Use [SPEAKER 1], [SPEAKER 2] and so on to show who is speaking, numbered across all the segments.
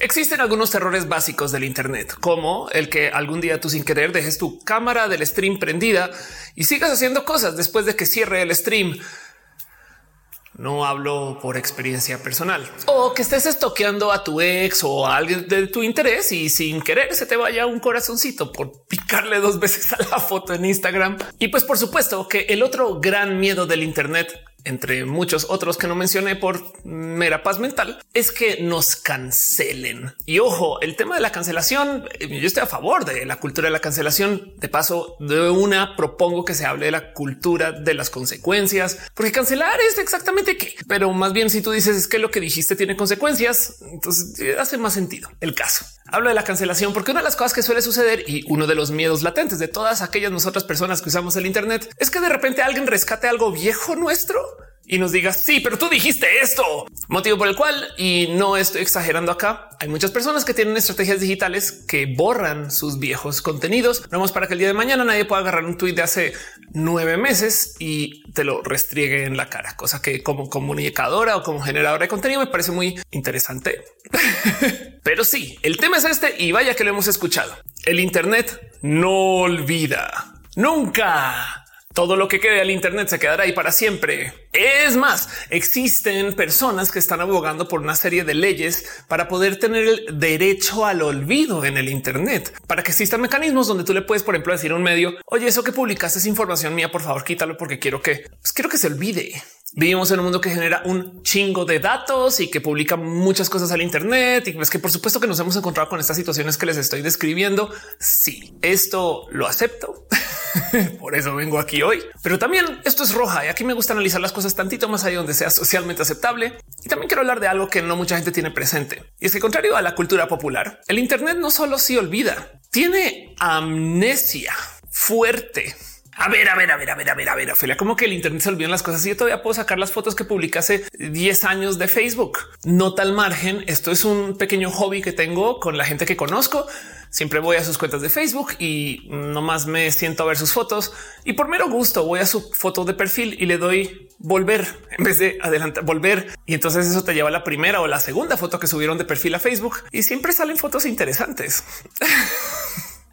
[SPEAKER 1] Existen algunos errores básicos del Internet, como el que algún día tú sin querer dejes tu cámara del stream prendida y sigas haciendo cosas después de que cierre el stream. No hablo por experiencia personal o que estés estoqueando a tu ex o a alguien de tu interés y sin querer se te vaya un corazoncito por picarle dos veces a la foto en Instagram. Y pues por supuesto que el otro gran miedo del Internet entre muchos otros que no mencioné por mera paz mental, es que nos cancelen. Y ojo, el tema de la cancelación, eh, yo estoy a favor de la cultura de la cancelación. De paso, de una propongo que se hable de la cultura de las consecuencias, porque cancelar es exactamente qué. Pero más bien si tú dices es que lo que dijiste tiene consecuencias, entonces eh, hace más sentido el caso. Hablo de la cancelación porque una de las cosas que suele suceder y uno de los miedos latentes de todas aquellas nosotras personas que usamos el Internet es que de repente alguien rescate algo viejo nuestro y nos diga sí, pero tú dijiste esto, motivo por el cual, y no estoy exagerando acá, hay muchas personas que tienen estrategias digitales que borran sus viejos contenidos. Vamos para que el día de mañana nadie pueda agarrar un tweet de hace nueve meses y te lo restriegue en la cara, cosa que como comunicadora o como generadora de contenido me parece muy interesante. pero sí, el tema es este y vaya que lo hemos escuchado. El Internet no olvida. Nunca todo lo que quede al Internet se quedará ahí para siempre. Es más, existen personas que están abogando por una serie de leyes para poder tener el derecho al olvido en el Internet, para que existan mecanismos donde tú le puedes, por ejemplo, decir a un medio, oye, eso que publicaste es información mía, por favor, quítalo porque quiero que, pues, quiero que se olvide. Vivimos en un mundo que genera un chingo de datos y que publica muchas cosas al Internet y es que por supuesto que nos hemos encontrado con estas situaciones que les estoy describiendo. Sí, esto lo acepto. Por eso vengo aquí hoy. Pero también esto es roja y aquí me gusta analizar las cosas tantito más allá donde sea socialmente aceptable. Y también quiero hablar de algo que no mucha gente tiene presente. Y es que contrario a la cultura popular, el Internet no solo se olvida, tiene amnesia fuerte. A ver, a ver, a ver, a ver, a ver, a ver, Ophelia, como que el Internet se olvidan las cosas y yo todavía puedo sacar las fotos que publiqué hace 10 años de Facebook. No tal margen. Esto es un pequeño hobby que tengo con la gente que conozco Siempre voy a sus cuentas de Facebook y nomás me siento a ver sus fotos y por mero gusto voy a su foto de perfil y le doy volver en vez de adelantar, volver. Y entonces eso te lleva a la primera o la segunda foto que subieron de perfil a Facebook y siempre salen fotos interesantes.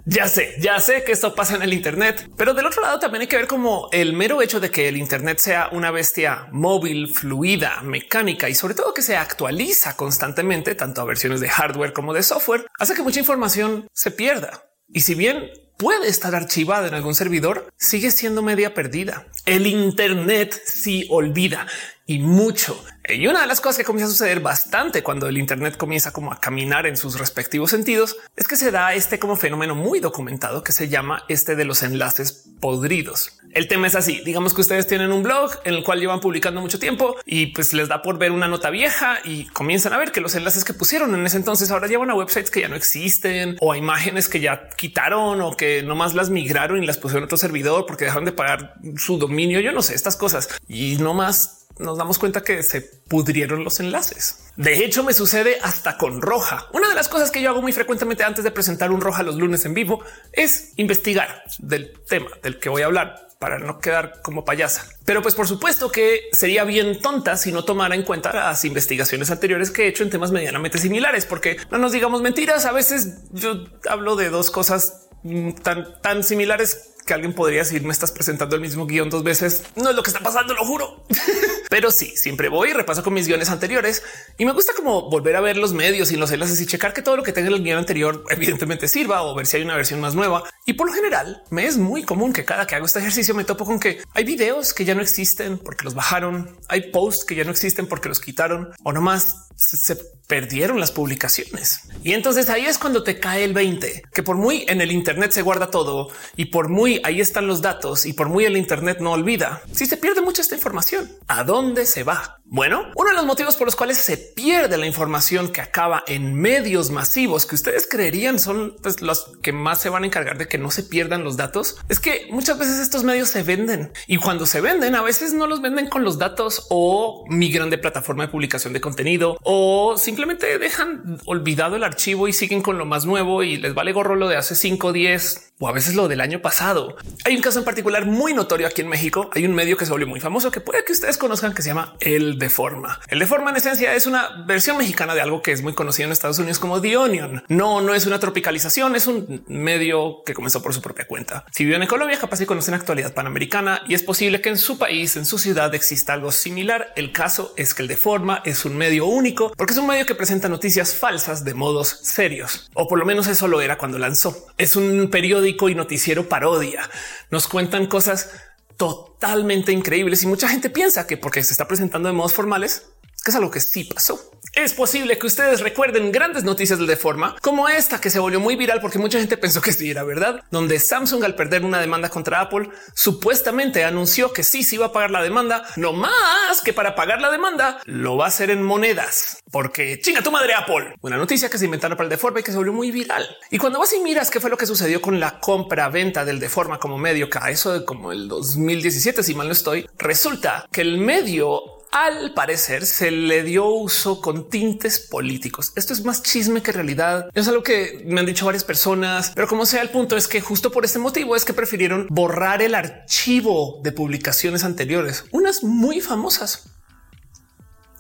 [SPEAKER 1] Ya sé, ya sé que esto pasa en el Internet, pero del otro lado también hay que ver como el mero hecho de que el Internet sea una bestia móvil, fluida, mecánica y sobre todo que se actualiza constantemente, tanto a versiones de hardware como de software, hace que mucha información se pierda. Y si bien puede estar archivada en algún servidor, sigue siendo media perdida. El Internet sí olvida y mucho. Y una de las cosas que comienza a suceder bastante cuando el Internet comienza como a caminar en sus respectivos sentidos es que se da este como fenómeno muy documentado que se llama este de los enlaces podridos. El tema es así. Digamos que ustedes tienen un blog en el cual llevan publicando mucho tiempo y pues les da por ver una nota vieja y comienzan a ver que los enlaces que pusieron en ese entonces ahora llevan a websites que ya no existen o a imágenes que ya quitaron o que nomás las migraron y las pusieron otro servidor porque dejaron de pagar su dominio. Yo no sé estas cosas y no más nos damos cuenta que se pudrieron los enlaces. De hecho, me sucede hasta con Roja. Una de las cosas que yo hago muy frecuentemente antes de presentar un Roja los lunes en vivo es investigar del tema del que voy a hablar para no quedar como payasa. Pero pues por supuesto que sería bien tonta si no tomara en cuenta las investigaciones anteriores que he hecho en temas medianamente similares, porque no nos digamos mentiras. A veces yo hablo de dos cosas mm, tan, tan similares que alguien podría decir me estás presentando el mismo guion dos veces. No es lo que está pasando, lo juro. Pero sí, siempre voy y repaso con mis guiones anteriores y me gusta como volver a ver los medios y los enlaces y checar que todo lo que tenga en el guion anterior evidentemente sirva o ver si hay una versión más nueva. Y por lo general me es muy común que cada que hago este ejercicio me topo con que hay videos que ya no existen porque los bajaron, hay posts que ya no existen porque los quitaron o nomás se perdieron las publicaciones. Y entonces ahí es cuando te cae el 20, que por muy en el Internet se guarda todo y por muy ahí están los datos y por muy el Internet no olvida, si se pierde mucha esta información, ¿a dónde se va? Bueno, uno de los motivos por los cuales se pierde la información que acaba en medios masivos que ustedes creerían son pues, los que más se van a encargar de que no se pierdan los datos es que muchas veces estos medios se venden y cuando se venden a veces no los venden con los datos o migran de plataforma de publicación de contenido o simplemente simplemente dejan olvidado el archivo y siguen con lo más nuevo y les vale gorro lo de hace 5, 10 o a veces lo del año pasado. Hay un caso en particular muy notorio aquí en México. Hay un medio que se volvió muy famoso que puede que ustedes conozcan que se llama El Deforma. El Deforma en esencia es una versión mexicana de algo que es muy conocido en Estados Unidos como The Onion. No, no es una tropicalización, es un medio que comenzó por su propia cuenta. Si viven en Colombia, capaz de conocer actualidad panamericana y es posible que en su país, en su ciudad exista algo similar. El caso es que el Deforma es un medio único porque es un medio que presenta noticias falsas de modos serios, o por lo menos eso lo era cuando lanzó. Es un periódico y noticiero parodia. Nos cuentan cosas totalmente increíbles y mucha gente piensa que porque se está presentando de modos formales, que es algo que sí pasó. Es posible que ustedes recuerden grandes noticias de forma como esta que se volvió muy viral porque mucha gente pensó que sí era verdad, donde Samsung al perder una demanda contra Apple supuestamente anunció que sí se iba a pagar la demanda, no más que para pagar la demanda lo va a hacer en monedas, porque chinga tu madre Apple. Una noticia que se inventaron para el Deforma y que se volvió muy viral. Y cuando vas y miras qué fue lo que sucedió con la compra venta del Deforma como medio, que a eso de como el 2017, si mal no estoy, resulta que el medio al parecer se le dio uso con tintes políticos. Esto es más chisme que realidad. Es algo que me han dicho varias personas, pero como sea, el punto es que justo por este motivo es que prefirieron borrar el archivo de publicaciones anteriores, unas muy famosas.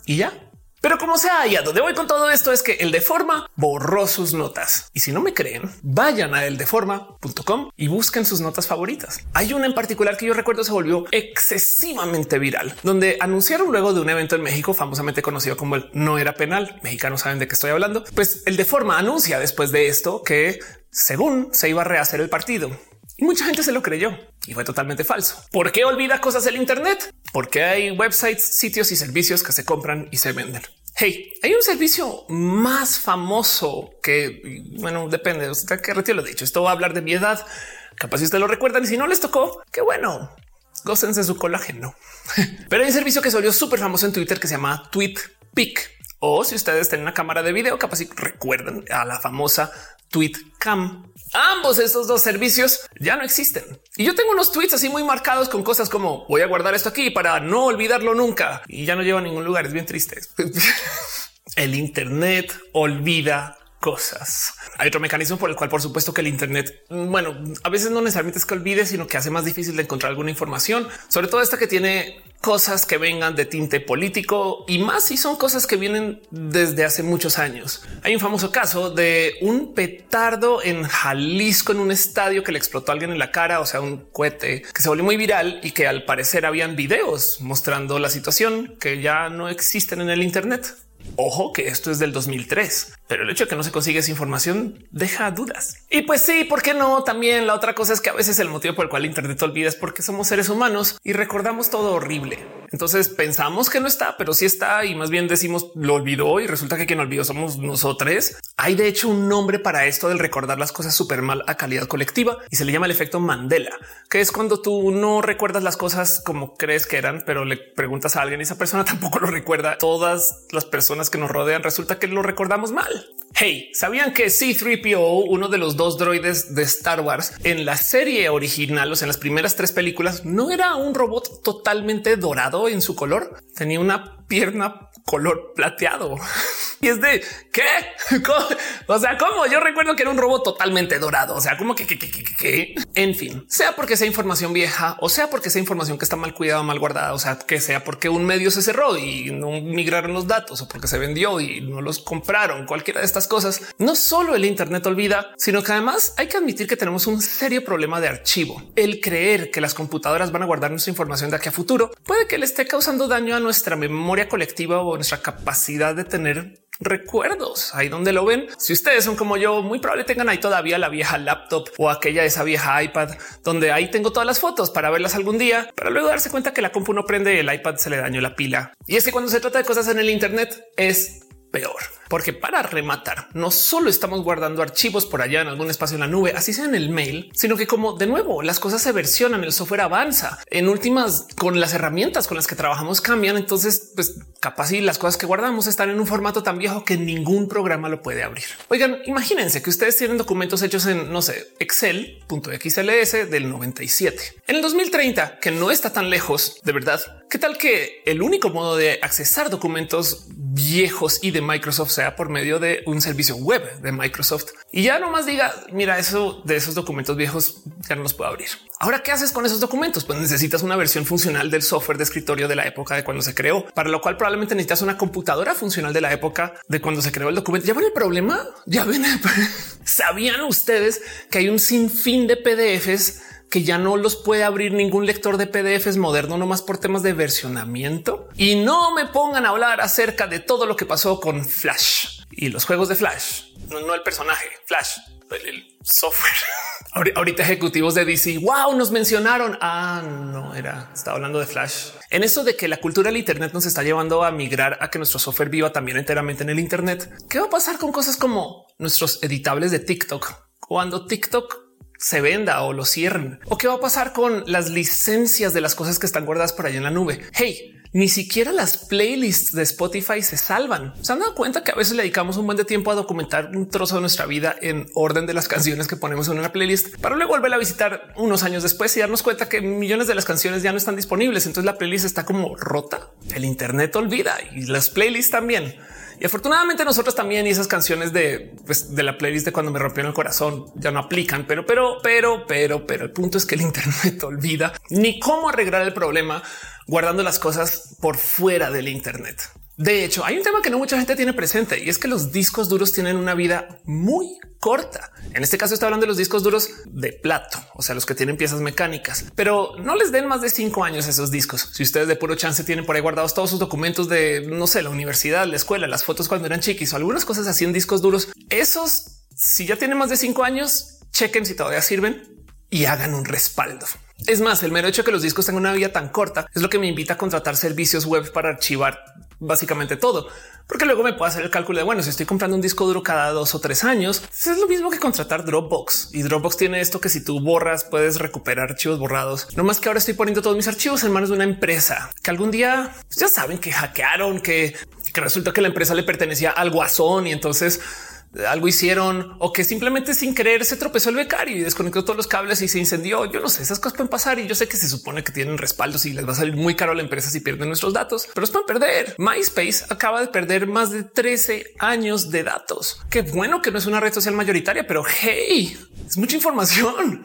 [SPEAKER 1] Y ya, pero como sea, y a donde voy con todo esto es que el Deforma borró sus notas. Y si no me creen, vayan a eldeforma.com y busquen sus notas favoritas. Hay una en particular que yo recuerdo se volvió excesivamente viral, donde anunciaron luego de un evento en México famosamente conocido como el no era penal. Mexicanos saben de qué estoy hablando. Pues el Deforma anuncia después de esto que según se iba a rehacer el partido. Y mucha gente se lo creyó y fue totalmente falso. ¿Por qué olvida cosas del Internet? Porque hay websites, sitios y servicios que se compran y se venden. Hey, hay un servicio más famoso que, bueno, depende, usted que retiro lo dicho. Esto va a hablar de mi edad. Capaz si ustedes lo recuerdan y si no les tocó, qué bueno, gócense su colágeno. Pero hay un servicio que se volvió súper famoso en Twitter que se llama TweetPic. O si ustedes tienen una cámara de video, capaz si recuerdan a la famosa TweetCam. Ambos estos dos servicios ya no existen. Y yo tengo unos tweets así muy marcados con cosas como voy a guardar esto aquí para no olvidarlo nunca y ya no lleva a ningún lugar. Es bien triste. el Internet olvida cosas. Hay otro mecanismo por el cual, por supuesto, que el Internet, bueno, a veces no necesariamente es que olvide, sino que hace más difícil de encontrar alguna información, sobre todo esta que tiene cosas que vengan de tinte político y más si son cosas que vienen desde hace muchos años. Hay un famoso caso de un petardo en Jalisco en un estadio que le explotó a alguien en la cara, o sea, un cohete que se volvió muy viral y que al parecer habían videos mostrando la situación que ya no existen en el Internet. Ojo que esto es del 2003, pero el hecho de que no se consigue esa información deja dudas. Y pues sí, ¿por qué no? También la otra cosa es que a veces el motivo por el cual Internet olvida es porque somos seres humanos y recordamos todo horrible. Entonces pensamos que no está, pero sí está y más bien decimos lo olvidó y resulta que quien olvidó somos nosotros. Hay de hecho un nombre para esto del recordar las cosas súper mal a calidad colectiva y se le llama el efecto Mandela, que es cuando tú no recuerdas las cosas como crees que eran, pero le preguntas a alguien y esa persona tampoco lo recuerda. Todas las personas que nos rodean resulta que lo recordamos mal. Hey, ¿sabían que C3PO, uno de los dos droides de Star Wars en la serie original, o sea, en las primeras tres películas, no era un robot totalmente dorado en su color? Tenía una pierna color plateado. Y es de qué? O sea, cómo yo recuerdo que era un robot totalmente dorado. O sea, como que, que, que, que, en fin, sea porque sea información vieja o sea porque sea información que está mal cuidada, mal guardada, o sea, que sea porque un medio se cerró y no migraron los datos o porque se vendió y no los compraron, cualquiera de estas cosas. No solo el Internet olvida, sino que además hay que admitir que tenemos un serio problema de archivo. El creer que las computadoras van a guardar nuestra información de aquí a futuro puede que le esté causando daño a nuestra memoria colectiva o nuestra capacidad de tener recuerdos ahí donde lo ven. Si ustedes son como yo, muy probable tengan ahí todavía la vieja laptop o aquella esa vieja iPad donde ahí tengo todas las fotos para verlas algún día, para luego darse cuenta que la compu no prende, el iPad se le dañó la pila. Y es que cuando se trata de cosas en el Internet es peor. Porque para rematar, no solo estamos guardando archivos por allá en algún espacio en la nube, así sea en el mail, sino que como de nuevo las cosas se versionan, el software avanza. En últimas, con las herramientas con las que trabajamos cambian, entonces pues capaz y las cosas que guardamos están en un formato tan viejo que ningún programa lo puede abrir. Oigan, imagínense que ustedes tienen documentos hechos en, no sé, Excel.xls del 97. En el 2030, que no está tan lejos, de verdad, ¿qué tal que el único modo de accesar documentos viejos y de Microsoft sea por medio de un servicio web de Microsoft y ya nomás diga, mira, eso de esos documentos viejos ya no los puedo abrir. Ahora, ¿qué haces con esos documentos? Pues necesitas una versión funcional del software de escritorio de la época de cuando se creó, para lo cual probablemente necesitas una computadora funcional de la época de cuando se creó el documento. Ya ven el problema. Ya ven. Sabían ustedes que hay un sinfín de PDFs que ya no los puede abrir ningún lector de PDFs moderno, nomás por temas de versionamiento. Y no me pongan a hablar acerca de todo lo que pasó con Flash y los juegos de Flash, no, el personaje Flash, el software. Ahorita ejecutivos de DC, wow, nos mencionaron. Ah, no era, estaba hablando de Flash. En eso de que la cultura del Internet nos está llevando a migrar a que nuestro software viva también enteramente en el Internet. ¿Qué va a pasar con cosas como nuestros editables de TikTok? Cuando TikTok se venda o lo cierren? ¿O qué va a pasar con las licencias de las cosas que están guardadas por ahí en la nube? Hey, ni siquiera las playlists de Spotify se salvan. Se han dado cuenta que a veces le dedicamos un buen de tiempo a documentar un trozo de nuestra vida en orden de las canciones que ponemos en una playlist para luego volver a visitar unos años después y darnos cuenta que millones de las canciones ya no están disponibles. Entonces la playlist está como rota. El Internet olvida y las playlists también. Y afortunadamente nosotros también y esas canciones de, pues, de la playlist de cuando me rompieron el corazón ya no aplican, pero, pero, pero, pero, pero el punto es que el Internet olvida ni cómo arreglar el problema guardando las cosas por fuera del Internet. De hecho, hay un tema que no mucha gente tiene presente y es que los discos duros tienen una vida muy corta. En este caso está hablando de los discos duros de plato, o sea, los que tienen piezas mecánicas, pero no les den más de cinco años esos discos. Si ustedes de puro chance tienen por ahí guardados todos sus documentos de, no sé, la universidad, la escuela, las fotos cuando eran chiquis o algunas cosas así en discos duros, esos, si ya tienen más de cinco años, chequen si todavía sirven y hagan un respaldo. Es más, el mero hecho de que los discos tengan una vida tan corta es lo que me invita a contratar servicios web para archivar básicamente todo, porque luego me puedo hacer el cálculo de bueno, si estoy comprando un disco duro cada dos o tres años, pues es lo mismo que contratar Dropbox y Dropbox tiene esto que si tú borras puedes recuperar archivos borrados. No más que ahora estoy poniendo todos mis archivos en manos de una empresa que algún día pues ya saben que hackearon, que, que resulta que la empresa le pertenecía al guasón y entonces algo hicieron o que simplemente sin querer se tropezó el becario y desconectó todos los cables y se incendió. Yo no sé, esas cosas pueden pasar y yo sé que se supone que tienen respaldos y les va a salir muy caro a la empresa si pierden nuestros datos, pero los pueden perder. MySpace acaba de perder más de 13 años de datos. Qué bueno que no es una red social mayoritaria, pero hey, es mucha información.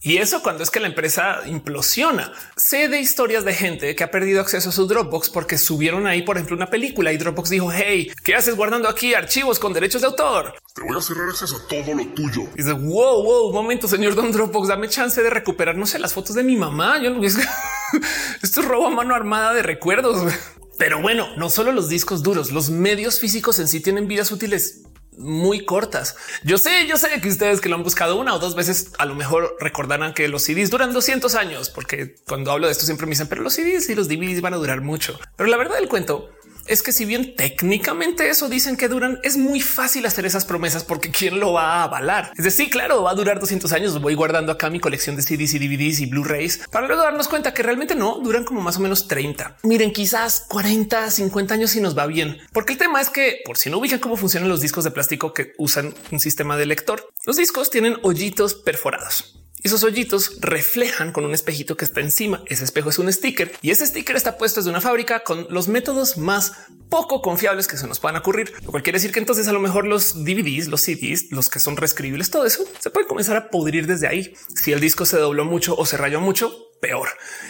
[SPEAKER 1] Y eso cuando es que la empresa implosiona. Sé de historias de gente que ha perdido acceso a su Dropbox porque subieron ahí, por ejemplo, una película y Dropbox dijo, hey, ¿qué haces guardando aquí archivos con derechos de autor?
[SPEAKER 2] Te voy a cerrar acceso a todo lo tuyo.
[SPEAKER 1] Y dice, wow, wow, momento, señor Don Dropbox, dame chance de recuperar, no sé, las fotos de mi mamá. Yo no esto es robo a mano armada de recuerdos. Pero bueno, no solo los discos duros, los medios físicos en sí tienen vidas útiles muy cortas. Yo sé, yo sé que ustedes que lo han buscado una o dos veces, a lo mejor recordarán que los CDs duran 200 años, porque cuando hablo de esto siempre me dicen, pero los CDs y los DVDs van a durar mucho. Pero la verdad del cuento es que si bien técnicamente eso dicen que duran, es muy fácil hacer esas promesas porque quién lo va a avalar. Es decir, claro, va a durar 200 años. Voy guardando acá mi colección de CDs y DVDs y Blu-rays para luego darnos cuenta que realmente no duran como más o menos 30. Miren, quizás 40, 50 años si nos va bien, porque el tema es que por si no ubican cómo funcionan los discos de plástico que usan un sistema de lector, los discos tienen hoyitos perforados. Esos hoyitos reflejan con un espejito que está encima. Ese espejo es un sticker y ese sticker está puesto desde una fábrica con los métodos más poco confiables que se nos puedan ocurrir. Lo cual quiere decir que entonces a lo mejor los DVDs, los CDs, los que son reescribibles, todo eso se puede comenzar a pudrir desde ahí. Si el disco se dobló mucho o se rayó mucho, peor.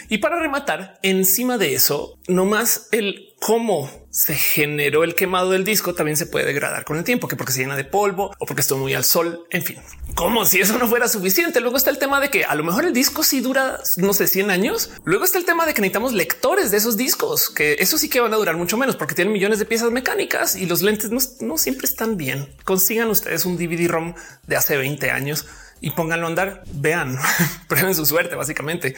[SPEAKER 1] Y para rematar, encima de eso, no más el cómo se generó el quemado del disco también se puede degradar con el tiempo, que porque se llena de polvo o porque estuvo muy al sol. En fin, como si eso no fuera suficiente. Luego está el tema de que a lo mejor el disco sí dura, no sé, 100 años. Luego está el tema de que necesitamos lectores de esos discos, que eso sí que van a durar mucho menos porque tienen millones de piezas mecánicas y los lentes no, no siempre están bien. Consigan ustedes un DVD ROM de hace 20 años y pónganlo a andar. Vean, prueben su suerte, básicamente.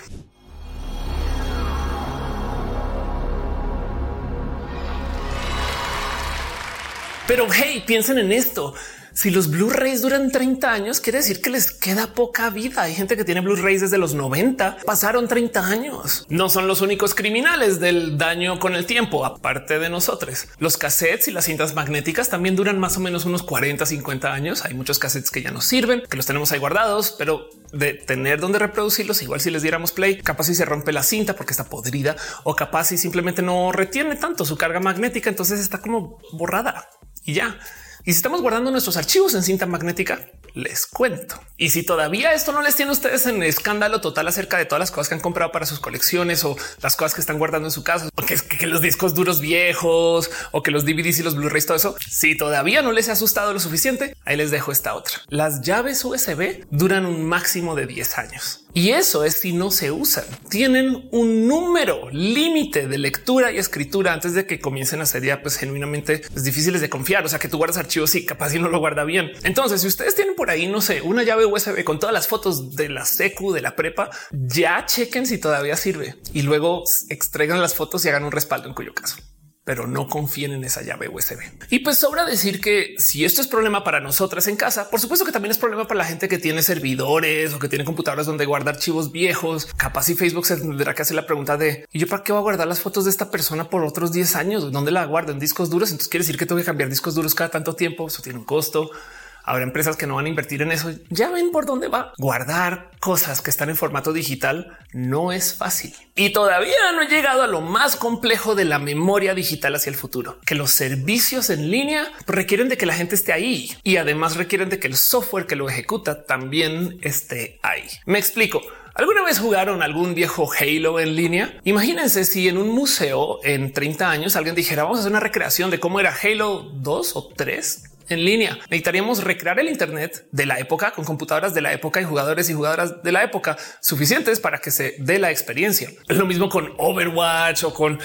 [SPEAKER 1] Pero hey, piensen en esto. Si los Blu-rays duran 30 años, quiere decir que les queda poca vida. Hay gente que tiene Blu-rays desde los 90, pasaron 30 años. No son los únicos criminales del daño con el tiempo, aparte de nosotros. Los cassettes y las cintas magnéticas también duran más o menos unos 40, 50 años. Hay muchos cassettes que ya no sirven, que los tenemos ahí guardados, pero de tener donde reproducirlos, igual si les diéramos play, capaz si se rompe la cinta porque está podrida o capaz si simplemente no retiene tanto su carga magnética, entonces está como borrada y ya. Y si estamos guardando nuestros archivos en cinta magnética, les cuento. Y si todavía esto no les tiene ustedes en escándalo total acerca de todas las cosas que han comprado para sus colecciones o las cosas que están guardando en su casa, o que, que los discos duros viejos o que los DVDs y los Blu-rays, todo eso, si todavía no les ha asustado lo suficiente, ahí les dejo esta otra. Las llaves USB duran un máximo de 10 años. Y eso es si no se usan. Tienen un número límite de lectura y escritura antes de que comiencen a ser ya pues genuinamente pues, difíciles de confiar. O sea que tú guardas archivos y capaz y no lo guarda bien. Entonces, si ustedes tienen por ahí, no sé, una llave USB con todas las fotos de la secu, de la prepa, ya chequen si todavía sirve y luego extraigan las fotos y hagan un respaldo en cuyo caso pero no confíen en esa llave USB. Y pues sobra decir que si esto es problema para nosotras en casa, por supuesto que también es problema para la gente que tiene servidores o que tiene computadoras donde guarda archivos viejos. Capaz y Facebook se tendrá que hacer la pregunta de ¿y yo para qué voy a guardar las fotos de esta persona por otros 10 años? ¿Dónde la guardo? En discos duros. Entonces quiere decir que tengo que cambiar discos duros cada tanto tiempo. Eso tiene un costo. Habrá empresas que no van a invertir en eso. Ya ven por dónde va. Guardar cosas que están en formato digital no es fácil. Y todavía no he llegado a lo más complejo de la memoria digital hacia el futuro, que los servicios en línea requieren de que la gente esté ahí y además requieren de que el software que lo ejecuta también esté ahí. Me explico. ¿Alguna vez jugaron algún viejo Halo en línea? Imagínense si en un museo en 30 años alguien dijera vamos a hacer una recreación de cómo era Halo 2 o 3 en línea. Necesitaríamos recrear el Internet de la época con computadoras de la época y jugadores y jugadoras de la época suficientes para que se dé la experiencia. Es lo mismo con Overwatch o con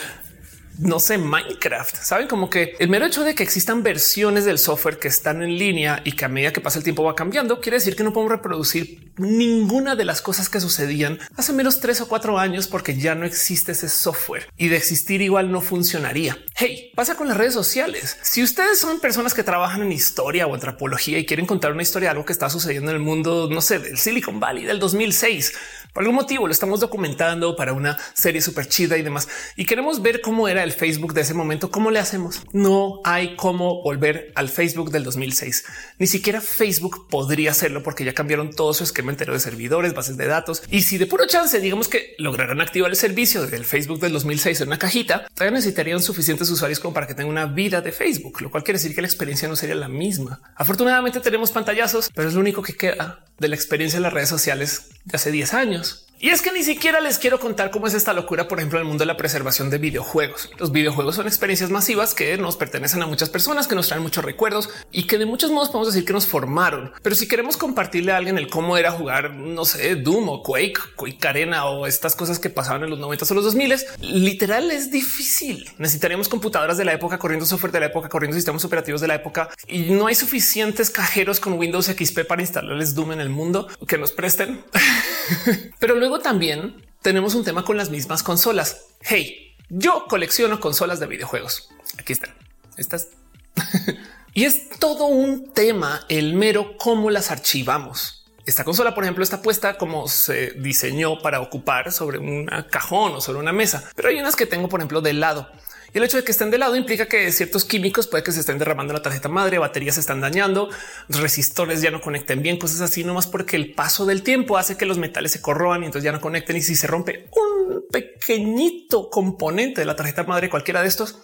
[SPEAKER 1] no sé, Minecraft. Saben como que el mero hecho de que existan versiones del software que están en línea y que a medida que pasa el tiempo va cambiando, quiere decir que no podemos reproducir ninguna de las cosas que sucedían hace menos tres o cuatro años porque ya no existe ese software y de existir igual no funcionaría. Hey, pasa con las redes sociales. Si ustedes son personas que trabajan en historia o antropología y quieren contar una historia de algo que está sucediendo en el mundo, no sé, del Silicon Valley del 2006, por algún motivo lo estamos documentando para una serie súper chida y demás y queremos ver cómo era el Facebook de ese momento, ¿cómo le hacemos? No hay cómo volver al Facebook del 2006. Ni siquiera Facebook podría hacerlo porque ya cambiaron todo su esquema entero de servidores, bases de datos. Y si de puro chance, digamos que lograran activar el servicio del Facebook del 2006 en una cajita, todavía necesitarían suficientes usuarios como para que tenga una vida de Facebook, lo cual quiere decir que la experiencia no sería la misma. Afortunadamente tenemos pantallazos, pero es lo único que queda de la experiencia en las redes sociales de hace 10 años. Y es que ni siquiera les quiero contar cómo es esta locura, por ejemplo, en el mundo de la preservación de videojuegos. Los videojuegos son experiencias masivas que nos pertenecen a muchas personas, que nos traen muchos recuerdos y que de muchos modos podemos decir que nos formaron. Pero si queremos compartirle a alguien el cómo era jugar, no sé, Doom o Quake, Quake Arena o estas cosas que pasaban en los 90 o los 2000, literal es difícil. Necesitaríamos computadoras de la época, corriendo software de la época, corriendo sistemas operativos de la época y no hay suficientes cajeros con Windows XP para instalarles Doom en el mundo que nos presten. Pero luego también tenemos un tema con las mismas consolas. Hey, yo colecciono consolas de videojuegos. Aquí están. Estas. y es todo un tema el mero cómo las archivamos. Esta consola, por ejemplo, está puesta como se diseñó para ocupar sobre un cajón o sobre una mesa, pero hay unas que tengo, por ejemplo, de lado el hecho de que estén de lado implica que ciertos químicos puede que se estén derramando en la tarjeta madre, baterías se están dañando, resistores ya no conecten bien, cosas así, nomás porque el paso del tiempo hace que los metales se corroan y entonces ya no conecten. Y si se rompe un pequeñito componente de la tarjeta madre, cualquiera de estos,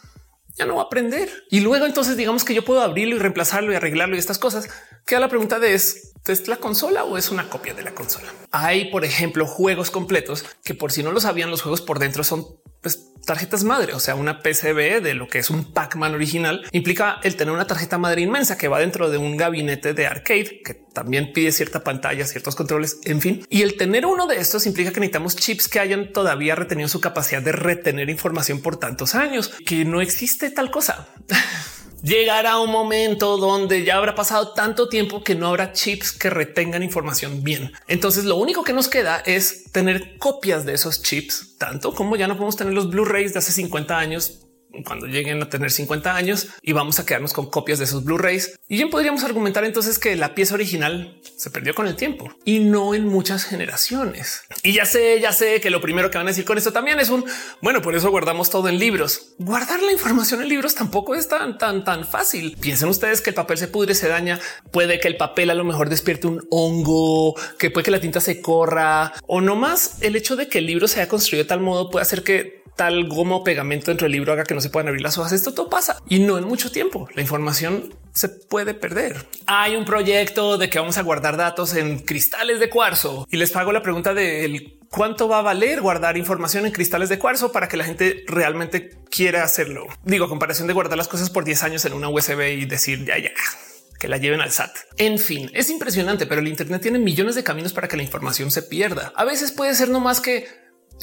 [SPEAKER 1] ya no va a aprender. Y luego entonces digamos que yo puedo abrirlo y reemplazarlo y arreglarlo y estas cosas. Queda la pregunta de es, ¿es la consola o es una copia de la consola? Hay, por ejemplo, juegos completos que por si no lo sabían, los juegos por dentro son pues, tarjetas madre, o sea, una PCB de lo que es un Pac-Man original implica el tener una tarjeta madre inmensa que va dentro de un gabinete de arcade que también pide cierta pantalla, ciertos controles, en fin. Y el tener uno de estos implica que necesitamos chips que hayan todavía retenido su capacidad de retener información por tantos años, que no existe tal cosa. llegará un momento donde ya habrá pasado tanto tiempo que no habrá chips que retengan información bien. Entonces lo único que nos queda es tener copias de esos chips, tanto como ya no podemos tener los Blu-rays de hace 50 años cuando lleguen a tener 50 años y vamos a quedarnos con copias de sus Blu-rays. Y bien podríamos argumentar entonces que la pieza original se perdió con el tiempo y no en muchas generaciones. Y ya sé, ya sé que lo primero que van a decir con esto también es un bueno, por eso guardamos todo en libros. Guardar la información en libros tampoco es tan, tan, tan fácil. Piensen ustedes que el papel se pudre, se daña. Puede que el papel a lo mejor despierte un hongo, que puede que la tinta se corra o no más el hecho de que el libro se haya construido de tal modo puede hacer que tal goma o pegamento dentro del libro haga que no se puedan abrir las hojas. Esto todo pasa y no en mucho tiempo. La información se puede perder. Hay un proyecto de que vamos a guardar datos en cristales de cuarzo y les hago la pregunta de cuánto va a valer guardar información en cristales de cuarzo para que la gente realmente quiera hacerlo. Digo, comparación de guardar las cosas por 10 años en una USB y decir ya, ya que la lleven al SAT. En fin, es impresionante, pero el Internet tiene millones de caminos para que la información se pierda. A veces puede ser no más que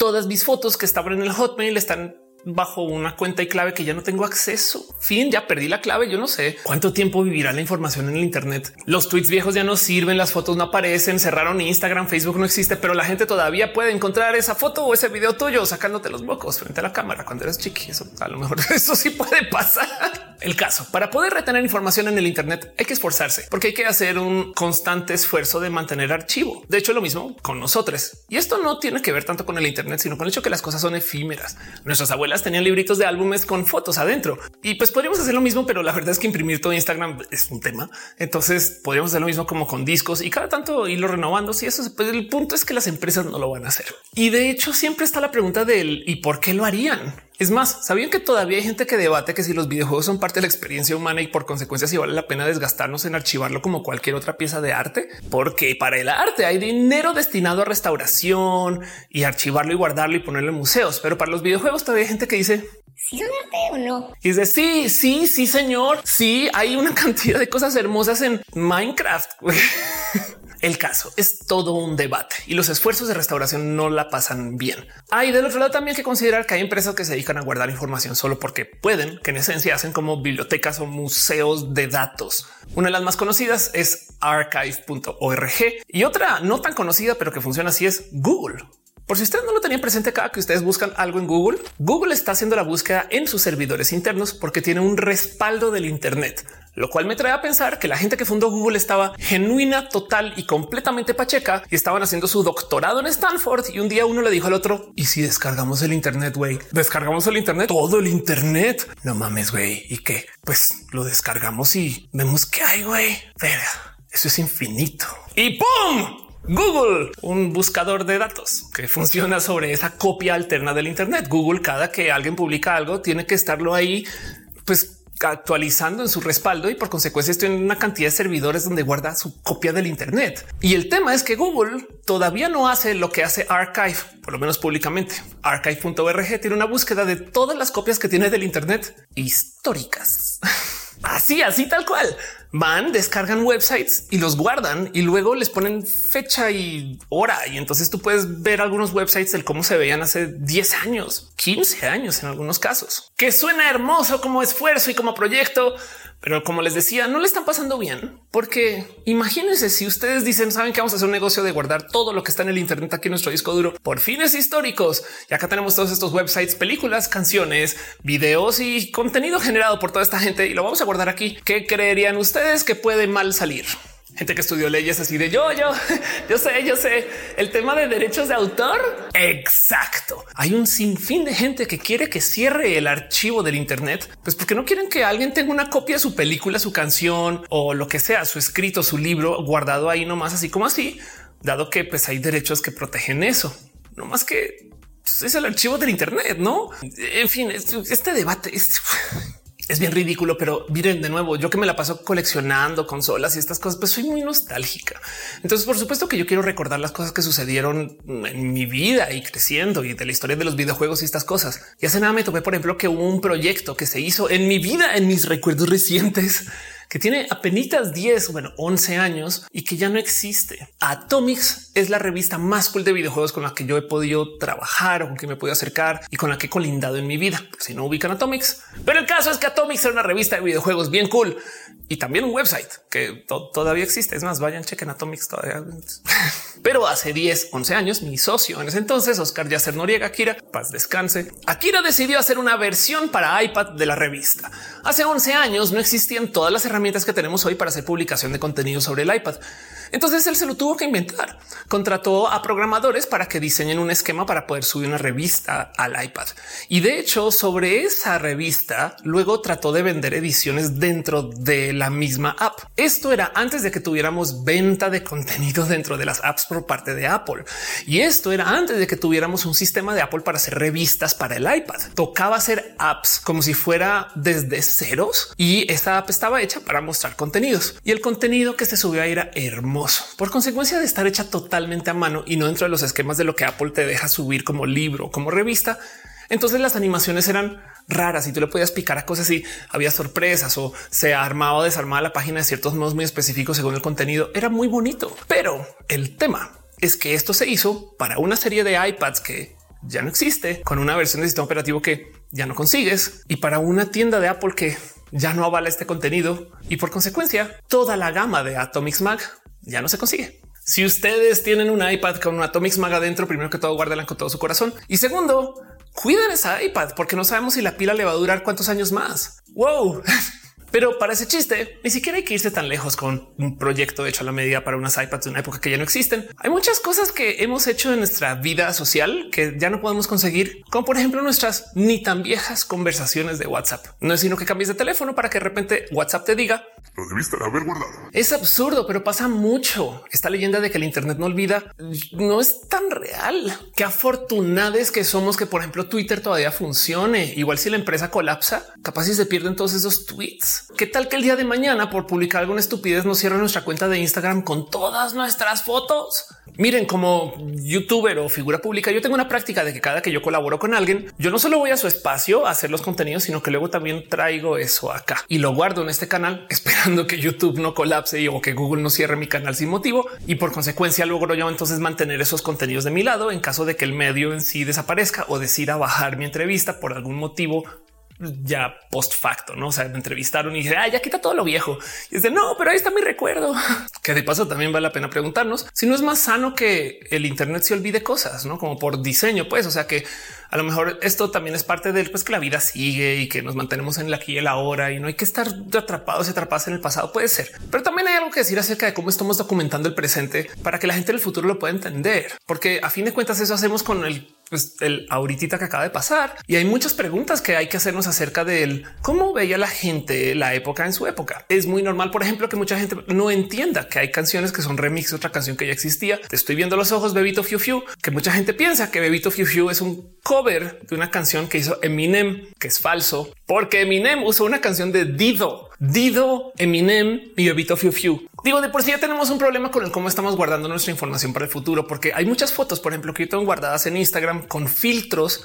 [SPEAKER 1] todas mis fotos que estaban en el Hotmail están bajo una cuenta y clave que ya no tengo acceso. Fin, ya perdí la clave. Yo no sé cuánto tiempo vivirá la información en el Internet. Los tweets viejos ya no sirven, las fotos no aparecen, cerraron Instagram, Facebook no existe, pero la gente todavía puede encontrar esa foto o ese video tuyo sacándote los mocos frente a la cámara cuando eres chiqui. Eso a lo mejor eso sí puede pasar. El caso para poder retener información en el Internet hay que esforzarse porque hay que hacer un constante esfuerzo de mantener archivo. De hecho, lo mismo con nosotros. Y esto no tiene que ver tanto con el Internet, sino con el hecho que las cosas son efímeras. Nuestras abuelas tenían libritos de álbumes con fotos adentro y pues podríamos hacer lo mismo, pero la verdad es que imprimir todo Instagram es un tema. Entonces podríamos hacer lo mismo como con discos y cada tanto irlo renovando. Si eso pues el punto es que las empresas no lo van a hacer. Y de hecho siempre está la pregunta del y por qué lo harían. Es más, sabían que todavía hay gente que debate que si los videojuegos son parte de la experiencia humana y por consecuencia si vale la pena desgastarnos en archivarlo como cualquier otra pieza de arte, porque para el arte hay dinero destinado a restauración y archivarlo y guardarlo y ponerlo en museos. Pero para los videojuegos todavía hay gente que dice
[SPEAKER 3] si son arte o no.
[SPEAKER 1] Y dice sí, sí, sí, señor. Sí, hay una cantidad de cosas hermosas en Minecraft. El caso es todo un debate y los esfuerzos de restauración no la pasan bien. Hay del otro lado también que considerar que hay empresas que se dedican a guardar información solo porque pueden, que en esencia hacen como bibliotecas o museos de datos. Una de las más conocidas es archive.org y otra no tan conocida, pero que funciona así es Google. Por si ustedes no lo tenían presente cada que ustedes buscan algo en Google, Google está haciendo la búsqueda en sus servidores internos porque tiene un respaldo del Internet, lo cual me trae a pensar que la gente que fundó Google estaba genuina, total y completamente pacheca y estaban haciendo su doctorado en Stanford. Y un día uno le dijo al otro: Y si descargamos el Internet, güey, descargamos el Internet, todo el Internet. No mames, güey. Y qué? Pues lo descargamos y vemos que hay, güey. Eso es infinito. Y ¡pum! Google, un buscador de datos que funciona sobre esa copia alterna del Internet. Google, cada que alguien publica algo, tiene que estarlo ahí, pues actualizando en su respaldo y por consecuencia estoy en una cantidad de servidores donde guarda su copia del Internet. Y el tema es que Google todavía no hace lo que hace Archive, por lo menos públicamente. Archive.org tiene una búsqueda de todas las copias que tiene del Internet históricas. Así, así tal cual. Van, descargan websites y los guardan y luego les ponen fecha y hora. Y entonces tú puedes ver algunos websites del cómo se veían hace 10 años, 15 años en algunos casos, que suena hermoso como esfuerzo y como proyecto, pero como les decía, no le están pasando bien, porque imagínense si ustedes dicen, saben que vamos a hacer un negocio de guardar todo lo que está en el Internet aquí en nuestro disco duro por fines históricos. Y acá tenemos todos estos websites, películas, canciones, videos y contenido generado por toda esta gente y lo vamos a guardar aquí. ¿Qué creerían ustedes que puede mal salir? Gente que estudió leyes así de yo, yo, yo sé, yo sé el tema de derechos de autor. Exacto. Hay un sinfín de gente que quiere que cierre el archivo del Internet, pues porque no quieren que alguien tenga una copia de su película, su canción o lo que sea, su escrito, su libro guardado ahí nomás, así como así, dado que pues hay derechos que protegen eso. No más que pues, es el archivo del Internet, no? En fin, este debate es es bien ridículo, pero miren de nuevo, yo que me la paso coleccionando consolas y estas cosas, pues soy muy nostálgica. Entonces, por supuesto que yo quiero recordar las cosas que sucedieron en mi vida y creciendo y de la historia de los videojuegos y estas cosas. Y hace nada me topé, por ejemplo, que un proyecto que se hizo en mi vida, en mis recuerdos recientes que tiene apenas 10, bueno, 11 años y que ya no existe. Atomics es la revista más cool de videojuegos con la que yo he podido trabajar o con que me he podido acercar y con la que he colindado en mi vida. Si no ubican Atomics, pero el caso es que Atomics era una revista de videojuegos bien cool y también un website que todavía existe. Es más, vayan, chequen Atomics todavía. Pero hace 10, 11 años, mi socio en ese entonces, Oscar Yacer Noriega, Akira, paz descanse. Akira decidió hacer una versión para iPad de la revista. Hace 11 años no existían todas las herramientas que tenemos hoy para hacer publicación de contenido sobre el iPad. Entonces él se lo tuvo que inventar. Contrató a programadores para que diseñen un esquema para poder subir una revista al iPad. Y de hecho, sobre esa revista, luego trató de vender ediciones dentro de la misma app. Esto era antes de que tuviéramos venta de contenido dentro de las apps por parte de Apple. Y esto era antes de que tuviéramos un sistema de Apple para hacer revistas para el iPad. Tocaba hacer apps como si fuera desde ceros y esta app estaba hecha para mostrar contenidos y el contenido que se subió ahí era hermoso por consecuencia de estar hecha totalmente a mano y no dentro de los esquemas de lo que Apple te deja subir como libro, como revista. Entonces las animaciones eran raras y tú le podías picar a cosas y había sorpresas o se armaba o desarmaba la página de ciertos modos muy específicos según el contenido. Era muy bonito, pero el tema es que esto se hizo para una serie de iPads que ya no existe con una versión de sistema operativo que ya no consigues y para una tienda de Apple que ya no avala este contenido y por consecuencia toda la gama de Atomics Mac ya no se consigue. Si ustedes tienen un iPad con un Atomics Mag adentro, primero que todo guárdenla con todo su corazón y segundo, cuiden esa iPad porque no sabemos si la pila le va a durar cuántos años más. Wow. Pero para ese chiste, ni siquiera hay que irse tan lejos con un proyecto hecho a la medida para unas iPads de una época que ya no existen. Hay muchas cosas que hemos hecho en nuestra vida social que ya no podemos conseguir, como por ejemplo nuestras ni tan viejas conversaciones de WhatsApp. No es sino que cambies de teléfono para que de repente WhatsApp te diga
[SPEAKER 2] lo debiste haber guardado.
[SPEAKER 1] Es absurdo, pero pasa mucho. Esta leyenda de que el Internet no olvida no es tan real. Qué afortunados que somos que, por ejemplo, Twitter todavía funcione. Igual si la empresa colapsa, capaz si se pierden todos esos tweets. ¿Qué tal que el día de mañana, por publicar alguna estupidez, nos cierra nuestra cuenta de Instagram con todas nuestras fotos? Miren, como youtuber o figura pública, yo tengo una práctica de que cada que yo colaboro con alguien, yo no solo voy a su espacio a hacer los contenidos, sino que luego también traigo eso acá y lo guardo en este canal esperando que YouTube no colapse o que Google no cierre mi canal sin motivo. Y por consecuencia logro yo entonces mantener esos contenidos de mi lado en caso de que el medio en sí desaparezca o decida bajar mi entrevista por algún motivo ya post facto, no? O sea, me entrevistaron y dije, ah, ya quita todo lo viejo. Y es de no, pero ahí está mi recuerdo. Que de paso también vale la pena preguntarnos si no es más sano que el Internet se olvide cosas, no como por diseño, pues. O sea que a lo mejor esto también es parte del pues que la vida sigue y que nos mantenemos en la aquí y el ahora y no hay que estar atrapados y atrapados en el pasado. Puede ser, pero también hay algo que decir acerca de cómo estamos documentando el presente para que la gente del futuro lo pueda entender, porque a fin de cuentas eso hacemos con el pues, el ahorita que acaba de pasar. Y hay muchas preguntas que hay que hacernos acerca de cómo veía la gente la época en su época. Es muy normal, por ejemplo, que mucha gente no entienda que hay canciones que son remix de otra canción que ya existía. Te estoy viendo los ojos, Bebito Fiu Fiu, que mucha gente piensa que Bebito Fiu Fiu es un cover de una canción que hizo Eminem, que es falso, porque Eminem usó una canción de Dido, Dido, Eminem y Bebito Fiu Fiu. Digo, de por sí ya tenemos un problema con el cómo estamos guardando nuestra información para el futuro, porque hay muchas fotos, por ejemplo, que yo tengo guardadas en Instagram con filtros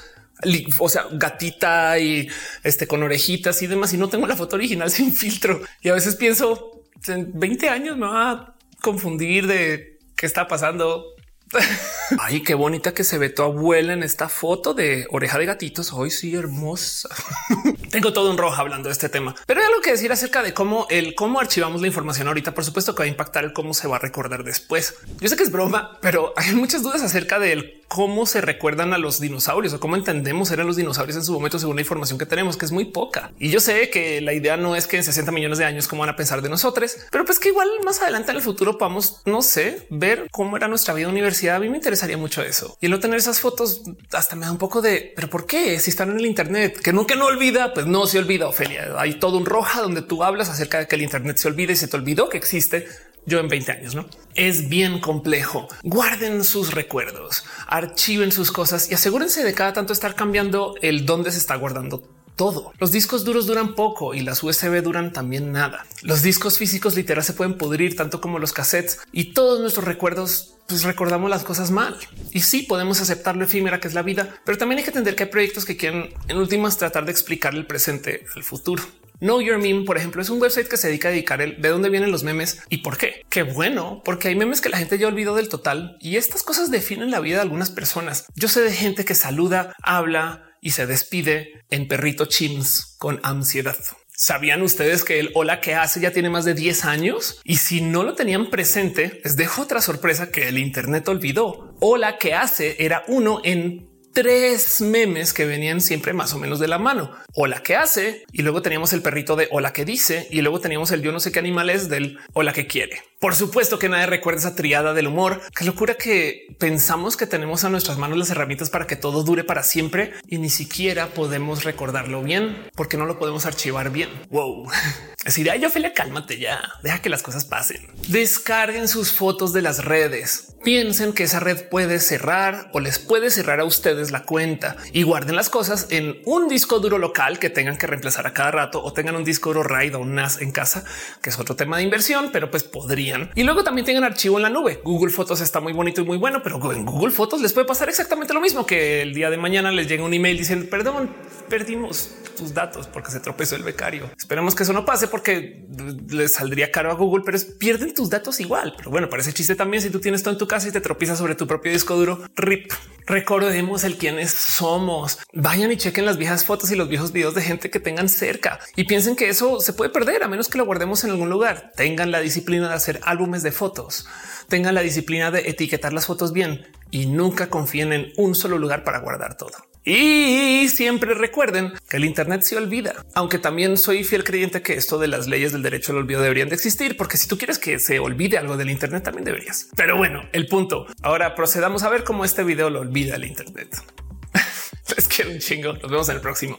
[SPEAKER 1] o sea, gatita y este con orejitas y demás. Y no tengo la foto original sin filtro. Y a veces pienso en 20 años me va a confundir de qué está pasando. Ay, qué bonita que se ve tu abuela en esta foto de oreja de gatitos. Hoy sí, hermosa. Tengo todo un rojo hablando de este tema, pero hay algo que decir acerca de cómo el cómo archivamos la información ahorita. Por supuesto que va a impactar el cómo se va a recordar después. Yo sé que es broma, pero hay muchas dudas acerca del cómo se recuerdan a los dinosaurios o cómo entendemos eran los dinosaurios en su momento según la información que tenemos, que es muy poca. Y yo sé que la idea no es que en 60 millones de años cómo van a pensar de nosotros, pero pues que igual más adelante en el futuro podamos, no sé, ver cómo era nuestra vida universidad. A mí me interesaría mucho eso. Y el no tener esas fotos hasta me da un poco de, pero ¿por qué? Si están en el Internet, que nunca no olvida, pues no se olvida, Ofelia. Hay todo un roja donde tú hablas acerca de que el Internet se olvida y se te olvidó que existe yo en 20 años, no es bien complejo. Guarden sus recuerdos, archiven sus cosas y asegúrense de cada tanto estar cambiando el dónde se está guardando todo. Los discos duros duran poco y las USB duran también nada. Los discos físicos literal se pueden pudrir tanto como los cassettes y todos nuestros recuerdos pues recordamos las cosas mal. Y sí podemos aceptar lo efímera que es la vida, pero también hay que entender que hay proyectos que quieren en últimas tratar de explicar el presente al futuro. Know Your Meme, por ejemplo, es un website que se dedica a dedicar el de dónde vienen los memes y por qué. Qué bueno, porque hay memes que la gente ya olvidó del total y estas cosas definen la vida de algunas personas. Yo sé de gente que saluda, habla y se despide en perrito chims con ansiedad. ¿Sabían ustedes que el hola que hace ya tiene más de 10 años? Y si no lo tenían presente, les dejo otra sorpresa que el Internet olvidó. Hola que hace era uno en tres memes que venían siempre más o menos de la mano. Hola que hace y luego teníamos el perrito de hola que dice y luego teníamos el yo no sé qué animal es del hola que quiere. Por supuesto que nadie recuerda esa triada del humor. Qué locura que pensamos que tenemos a nuestras manos las herramientas para que todo dure para siempre y ni siquiera podemos recordarlo bien porque no lo podemos archivar bien. Wow. Así de yo Ophelia, cálmate ya, deja que las cosas pasen. Descarguen sus fotos de las redes. Piensen que esa red puede cerrar o les puede cerrar a ustedes la cuenta y guarden las cosas en un disco duro local que tengan que reemplazar a cada rato o tengan un disco duro RAID o un NAS en casa, que es otro tema de inversión, pero pues Y luego también tengan archivo en la nube. Google Fotos está muy bonito y muy bueno, pero en Google Fotos les puede pasar exactamente lo mismo que el día de mañana les llega un email diciendo perdón, perdimos tus datos porque se tropezó el becario. Esperemos que eso no pase porque les saldría caro a Google, pero pierden tus datos igual. Pero bueno, parece chiste también si tú tienes todo en tu casa y te tropiezas sobre tu propio disco duro. RIP. Recordemos el quiénes somos. Vayan y chequen las viejas fotos y los viejos videos de gente que tengan cerca y piensen que eso se puede perder a menos que lo guardemos en algún lugar. Tengan la disciplina de hacer álbumes de fotos. Tengan la disciplina de etiquetar las fotos bien y nunca confíen en un solo lugar para guardar todo. Y siempre recuerden que el Internet se olvida, aunque también soy fiel creyente que esto de las leyes del derecho al olvido deberían de existir, porque si tú quieres que se olvide algo del Internet, también deberías. Pero bueno, el punto. Ahora procedamos a ver cómo este video lo olvida el Internet. es que un chingo. Nos vemos en el próximo.